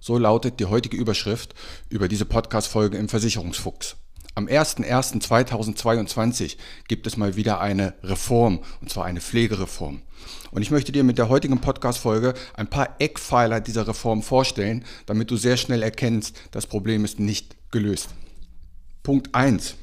So lautet die heutige Überschrift über diese Podcast-Folge im Versicherungsfuchs. Am 01.01.2022 gibt es mal wieder eine Reform, und zwar eine Pflegereform. Und ich möchte dir mit der heutigen Podcast-Folge ein paar Eckpfeiler dieser Reform vorstellen, damit du sehr schnell erkennst, das Problem ist nicht gelöst. Punkt 1.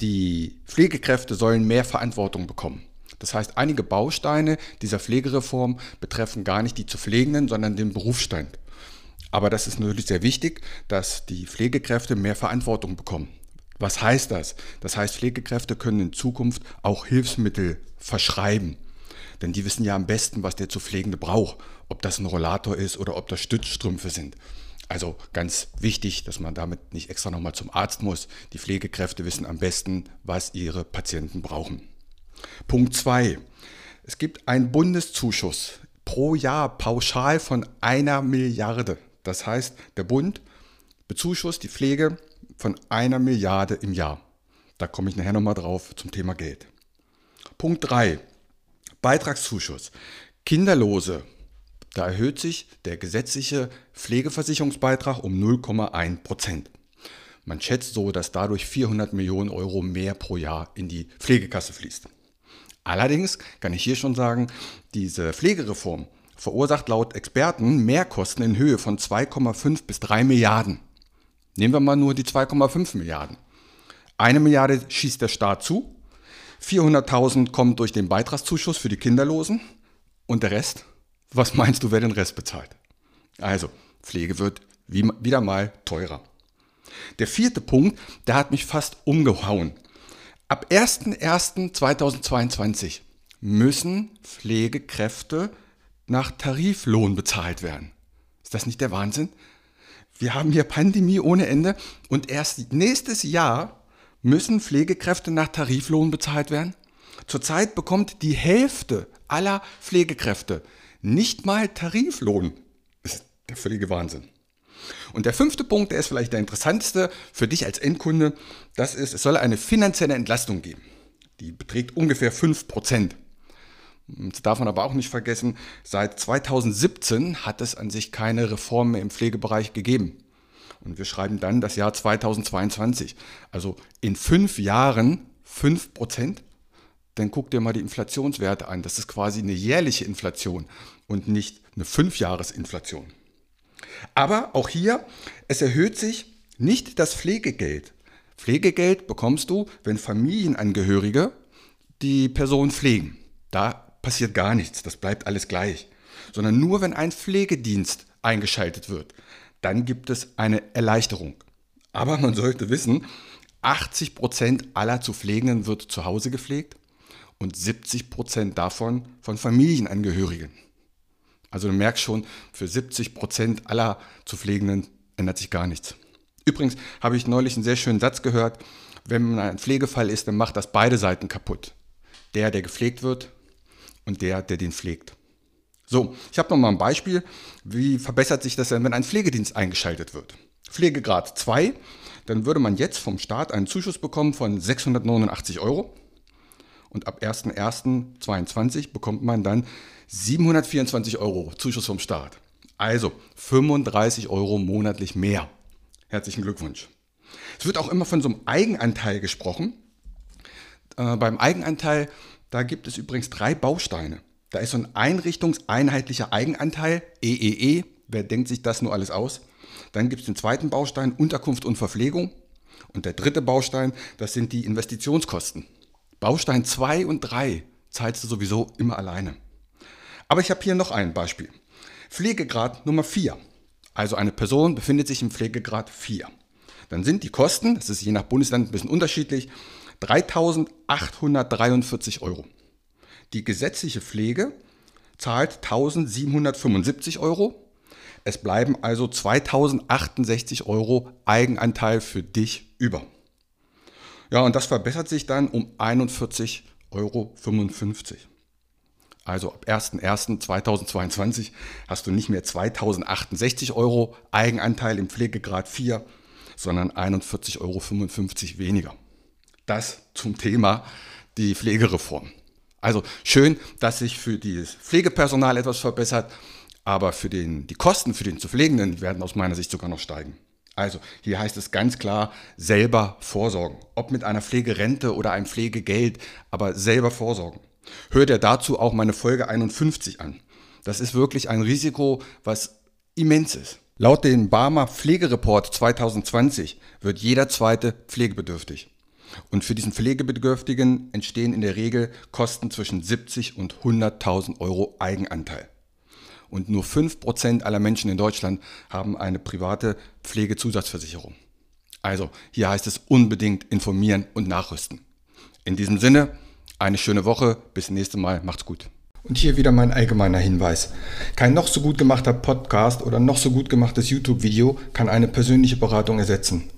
Die Pflegekräfte sollen mehr Verantwortung bekommen. Das heißt, einige Bausteine dieser Pflegereform betreffen gar nicht die zu Pflegenden, sondern den Berufsstand. Aber das ist natürlich sehr wichtig, dass die Pflegekräfte mehr Verantwortung bekommen. Was heißt das? Das heißt, Pflegekräfte können in Zukunft auch Hilfsmittel verschreiben. Denn die wissen ja am besten, was der zu Pflegende braucht. Ob das ein Rollator ist oder ob das Stützstrümpfe sind. Also ganz wichtig, dass man damit nicht extra nochmal zum Arzt muss. Die Pflegekräfte wissen am besten, was ihre Patienten brauchen. Punkt 2. Es gibt einen Bundeszuschuss pro Jahr pauschal von einer Milliarde. Das heißt, der Bund bezuschusst die Pflege von einer Milliarde im Jahr. Da komme ich nachher nochmal drauf zum Thema Geld. Punkt 3. Beitragszuschuss. Kinderlose. Da erhöht sich der gesetzliche Pflegeversicherungsbeitrag um 0,1 Prozent. Man schätzt so, dass dadurch 400 Millionen Euro mehr pro Jahr in die Pflegekasse fließt. Allerdings kann ich hier schon sagen, diese Pflegereform verursacht laut Experten Mehrkosten in Höhe von 2,5 bis 3 Milliarden. Nehmen wir mal nur die 2,5 Milliarden. Eine Milliarde schießt der Staat zu, 400.000 kommen durch den Beitragszuschuss für die Kinderlosen und der Rest? Was meinst du, wer den Rest bezahlt? Also, Pflege wird wie, wieder mal teurer. Der vierte Punkt, der hat mich fast umgehauen. Ab 01.01.2022 müssen Pflegekräfte nach Tariflohn bezahlt werden. Ist das nicht der Wahnsinn? Wir haben hier Pandemie ohne Ende und erst nächstes Jahr müssen Pflegekräfte nach Tariflohn bezahlt werden. Zurzeit bekommt die Hälfte aller Pflegekräfte nicht mal Tariflohn. Das ist der völlige Wahnsinn. Und der fünfte Punkt, der ist vielleicht der interessanteste für dich als Endkunde, das ist, es soll eine finanzielle Entlastung geben. Die beträgt ungefähr 5 Prozent. Das darf man aber auch nicht vergessen, seit 2017 hat es an sich keine Reform mehr im Pflegebereich gegeben. Und wir schreiben dann das Jahr 2022. Also in fünf Jahren fünf Prozent. Dann guck dir mal die Inflationswerte an. Das ist quasi eine jährliche Inflation und nicht eine Fünfjahresinflation. Aber auch hier, es erhöht sich nicht das Pflegegeld. Pflegegeld bekommst du, wenn Familienangehörige die Person pflegen. Da passiert gar nichts, das bleibt alles gleich. Sondern nur wenn ein Pflegedienst eingeschaltet wird, dann gibt es eine Erleichterung. Aber man sollte wissen, 80 Prozent aller zu Pflegenden wird zu Hause gepflegt und 70 Prozent davon von Familienangehörigen. Also du merkst schon, für 70 Prozent aller zu Pflegenden ändert sich gar nichts. Übrigens habe ich neulich einen sehr schönen Satz gehört, wenn man ein Pflegefall ist, dann macht das beide Seiten kaputt. Der, der gepflegt wird und der, der den pflegt. So, ich habe noch mal ein Beispiel. Wie verbessert sich das denn, wenn ein Pflegedienst eingeschaltet wird? Pflegegrad 2, dann würde man jetzt vom Staat einen Zuschuss bekommen von 689 Euro. Und ab 01.01.2022 bekommt man dann 724 Euro Zuschuss vom Staat. Also 35 Euro monatlich mehr. Herzlichen Glückwunsch. Es wird auch immer von so einem Eigenanteil gesprochen. Äh, beim Eigenanteil da gibt es übrigens drei Bausteine. Da ist so ein einrichtungseinheitlicher Eigenanteil, EEE. E e. Wer denkt sich das nur alles aus? Dann gibt es den zweiten Baustein, Unterkunft und Verpflegung. Und der dritte Baustein, das sind die Investitionskosten. Baustein 2 und 3 zahlst du sowieso immer alleine. Aber ich habe hier noch ein Beispiel. Pflegegrad Nummer 4. Also eine Person befindet sich im Pflegegrad 4. Dann sind die Kosten, das ist je nach Bundesland ein bisschen unterschiedlich, 3.843 Euro. Die gesetzliche Pflege zahlt 1.775 Euro. Es bleiben also 2.068 Euro Eigenanteil für dich über. Ja, und das verbessert sich dann um 41,55 Euro. Also ab 01.01.2022 hast du nicht mehr 2068 Euro Eigenanteil im Pflegegrad 4, sondern 41,55 Euro weniger. Das zum Thema die Pflegereform. Also schön, dass sich für das Pflegepersonal etwas verbessert, aber für den, die Kosten für den zu Pflegenden werden aus meiner Sicht sogar noch steigen. Also hier heißt es ganz klar, selber vorsorgen. Ob mit einer Pflegerente oder einem Pflegegeld, aber selber vorsorgen. Hör dir dazu auch meine Folge 51 an. Das ist wirklich ein Risiko, was immens ist. Laut dem Barmer Pflegereport 2020 wird jeder zweite pflegebedürftig. Und für diesen Pflegebedürftigen entstehen in der Regel Kosten zwischen 70 und 100.000 Euro Eigenanteil. Und nur 5% aller Menschen in Deutschland haben eine private Pflegezusatzversicherung. Also hier heißt es unbedingt informieren und nachrüsten. In diesem Sinne, eine schöne Woche. Bis nächste Mal. Macht's gut. Und hier wieder mein allgemeiner Hinweis. Kein noch so gut gemachter Podcast oder noch so gut gemachtes YouTube-Video kann eine persönliche Beratung ersetzen.